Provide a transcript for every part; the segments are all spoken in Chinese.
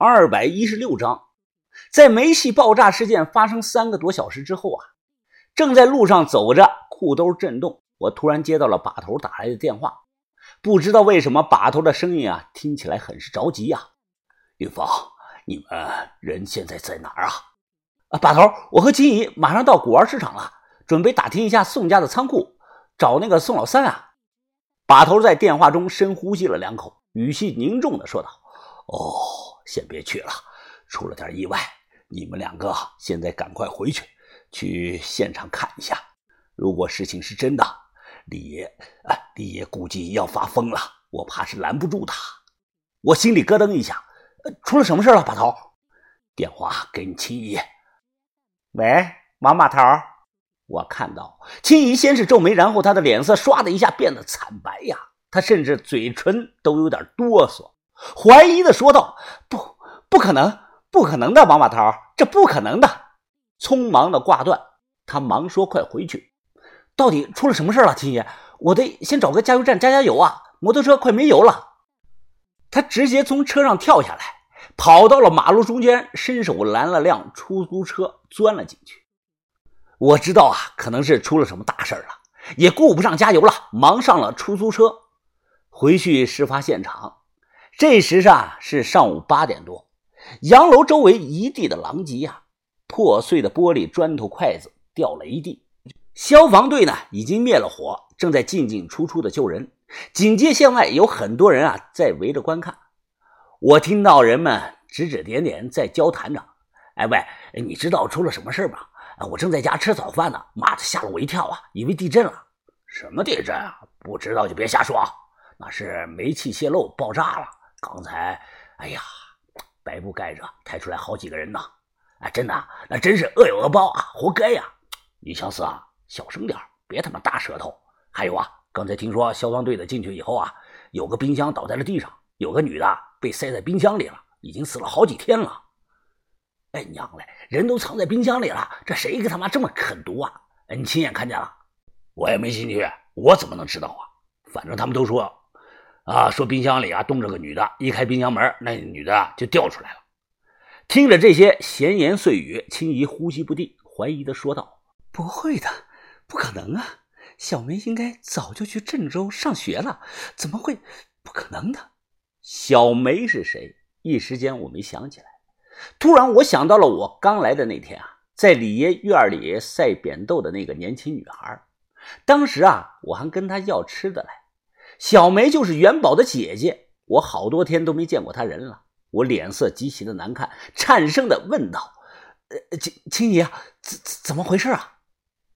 二百一十六章，在煤气爆炸事件发生三个多小时之后啊，正在路上走着，裤兜震动，我突然接到了把头打来的电话。不知道为什么，把头的声音啊，听起来很是着急呀。云芳，你们人现在在哪儿啊？啊，把头，我和金姨马上到古玩市场了，准备打听一下宋家的仓库，找那个宋老三啊。把头在电话中深呼吸了两口，语气凝重的说道：“哦。”先别去了，出了点意外，你们两个现在赶快回去，去现场看一下。如果事情是真的，李爷，哎，李爷估计要发疯了，我怕是拦不住他。我心里咯噔一下，出了什么事了？把头，电话给你亲姨。喂，王把头，我看到青姨先是皱眉，然后她的脸色唰的一下变得惨白呀，她甚至嘴唇都有点哆嗦。怀疑的说道：“不，不可能，不可能的，王把头，这不可能的！”匆忙的挂断，他忙说：“快回去！到底出了什么事了，青爷？我得先找个加油站加加油啊！摩托车快没油了。”他直接从车上跳下来，跑到了马路中间，伸手拦了辆出租车，钻了进去。我知道啊，可能是出了什么大事了，也顾不上加油了，忙上了出租车，回去事发现场。这时啊是上午八点多，洋楼周围一地的狼藉呀，破碎的玻璃、砖头、筷子掉了一地。消防队呢已经灭了火，正在进进出出的救人。警戒线外有很多人啊在围着观看。我听到人们指指点点在交谈着：“哎喂，你知道出了什么事吗？我正在家吃早饭呢，妈的吓了我一跳啊，以为地震了。什么地震啊？不知道就别瞎说，那是煤气泄漏爆炸了。”刚才，哎呀，白布盖着，抬出来好几个人呢！哎，真的，那真是恶有恶报啊，活该呀！你小四啊，小声点别他妈大舌头。还有啊，刚才听说消防队的进去以后啊，有个冰箱倒在了地上，有个女的被塞在冰箱里了，已经死了好几天了。哎娘嘞，人都藏在冰箱里了，这谁给他妈这么狠毒啊？哎，你亲眼看见了？我也没进去，我怎么能知道啊？反正他们都说。啊，说冰箱里啊冻着个女的，一开冰箱门，那女的就掉出来了。听着这些闲言碎语，青姨呼吸不定，怀疑的说道：“不会的，不可能啊！小梅应该早就去郑州上学了，怎么会？不可能的。”小梅是谁？一时间我没想起来。突然，我想到了我刚来的那天啊，在李爷院里晒扁豆的那个年轻女孩。当时啊，我还跟她要吃的来。小梅就是元宝的姐姐，我好多天都没见过她人了。我脸色极其的难看，颤声的问道：“呃，青青姨，怎怎么回事啊？”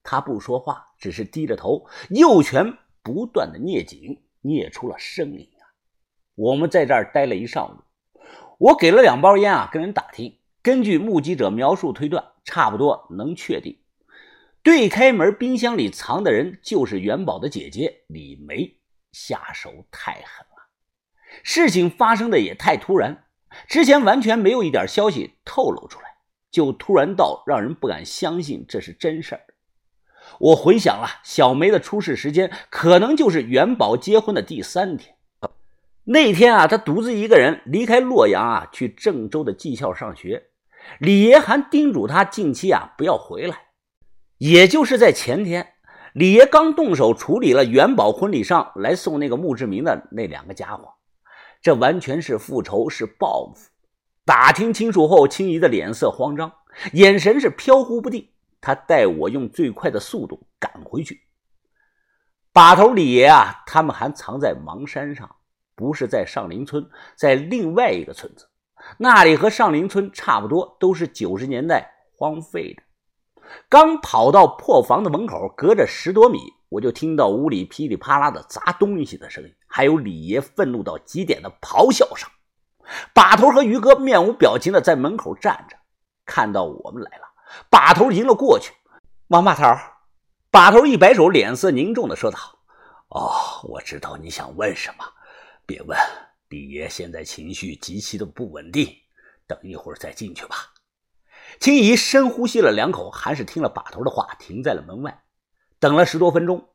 她不说话，只是低着头，右拳不断的捏紧，捏出了声音啊。我们在这儿待了一上午，我给了两包烟啊，跟人打听，根据目击者描述推断，差不多能确定，对开门冰箱里藏的人就是元宝的姐姐李梅。下手太狠了，事情发生的也太突然，之前完全没有一点消息透露出来，就突然到让人不敢相信这是真事儿。我回想了小梅的出事时间，可能就是元宝结婚的第三天。那天啊，她独自一个人离开洛阳啊，去郑州的技校上学。李爷还叮嘱她近期啊不要回来。也就是在前天。李爷刚动手处理了元宝婚礼上来送那个墓志铭的那两个家伙，这完全是复仇，是报复。打听清楚后，青姨的脸色慌张，眼神是飘忽不定。他带我用最快的速度赶回去。把头李爷啊，他们还藏在邙山上，不是在上林村，在另外一个村子，那里和上林村差不多，都是九十年代荒废的。刚跑到破房的门口，隔着十多米，我就听到屋里噼里啪啦的砸东西的声音，还有李爷愤怒到极点的咆哮声。把头和于哥面无表情的在门口站着，看到我们来了，把头迎了过去。王把头，把头一摆手，脸色凝重的说道：“哦，我知道你想问什么，别问。李爷现在情绪极其的不稳定，等一会儿再进去吧。”青姨深呼吸了两口，还是听了把头的话，停在了门外。等了十多分钟，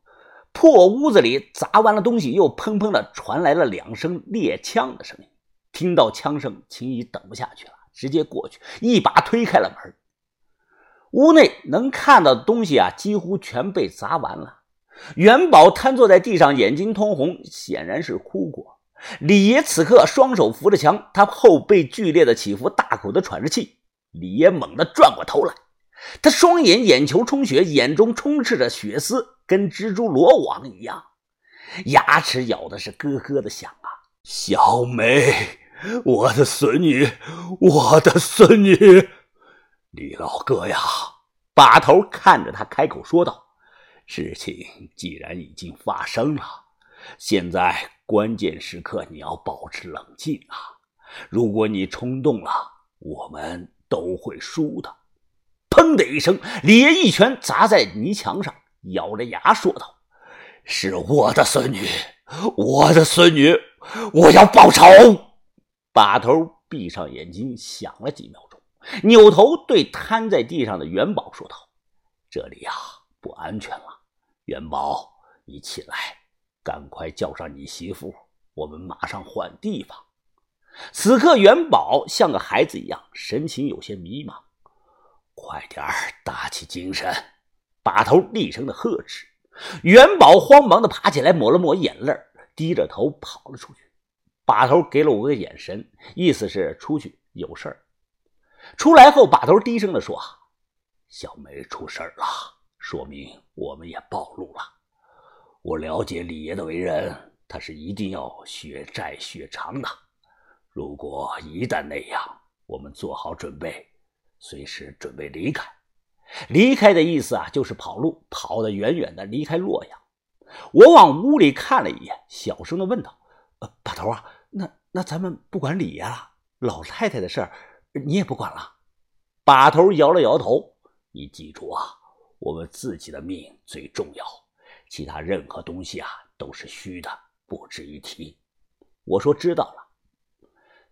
破屋子里砸完了东西，又砰砰的传来了两声猎枪的声音。听到枪声，秦怡等不下去了，直接过去一把推开了门。屋内能看到的东西啊，几乎全被砸完了。元宝瘫坐在地上，眼睛通红，显然是哭过。李爷此刻双手扶着墙，他后背剧烈的起伏，大口的喘着气。李爷猛地转过头来，他双眼眼球充血，眼中充斥着血丝，跟蜘蛛罗网一样，牙齿咬的是咯咯的响啊！小梅，我的孙女，我的孙女。李老哥呀，把头看着他开口说道：“事情既然已经发生了，现在关键时刻你要保持冷静啊！如果你冲动了，我们都会输的。”砰的一声，李爷一拳砸在泥墙上，咬着牙说道：“是我的孙女，我的孙女，我要报仇！”把头闭上眼睛，想了几秒钟。扭头对瘫在地上的元宝说道：“这里呀，不安全了。元宝，你起来，赶快叫上你媳妇，我们马上换地方。”此刻，元宝像个孩子一样，神情有些迷茫。“快点儿，打起精神！”把头厉声的呵斥。元宝慌忙的爬起来，抹了抹眼泪，低着头跑了出去。把头给了我个眼神，意思是出去有事儿。出来后，把头低声的说：“小梅出事了，说明我们也暴露了。我了解李爷的为人，他是一定要血债血偿的。如果一旦那样，我们做好准备，随时准备离开。离开的意思啊，就是跑路，跑得远远的，离开洛阳。”我往屋里看了一眼，小声的问道：“呃，把头啊，那那咱们不管李爷了，老太太的事儿。”你也不管了，把头摇了摇头。你记住啊，我们自己的命最重要，其他任何东西啊都是虚的，不值一提。我说知道了。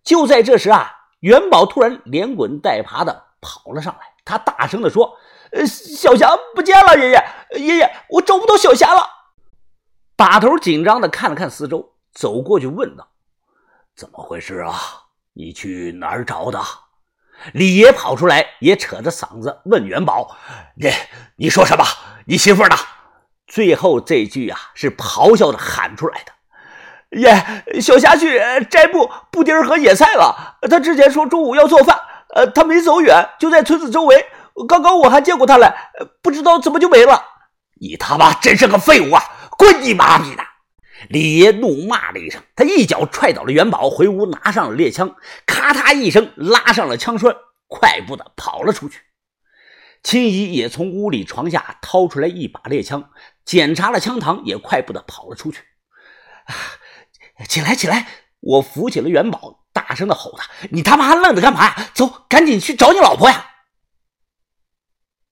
就在这时啊，元宝突然连滚带爬的跑了上来，他大声的说：“呃，小霞不见了，爷爷，爷爷，我找不到小霞了。”把头紧张的看了看四周，走过去问道：“怎么回事啊？你去哪儿找的？”李爷跑出来，也扯着嗓子问元宝：“你你说什么？你媳妇呢？”最后这句啊，是咆哮着喊出来的：“爷，小霞去摘布布丁和野菜了。他之前说中午要做饭，呃，他没走远，就在村子周围。刚刚我还见过他嘞，不知道怎么就没了。你他妈真是个废物啊！滚你妈逼的！”李爷怒骂了一声，他一脚踹倒了元宝，回屋拿上了猎枪，咔嗒一声拉上了枪栓，快步的跑了出去。青姨也从屋里床下掏出来一把猎枪，检查了枪膛，也快步的跑了出去。啊起来，起来！我扶起了元宝，大声的吼他：“你他妈还愣着干嘛呀？走，赶紧去找你老婆呀！”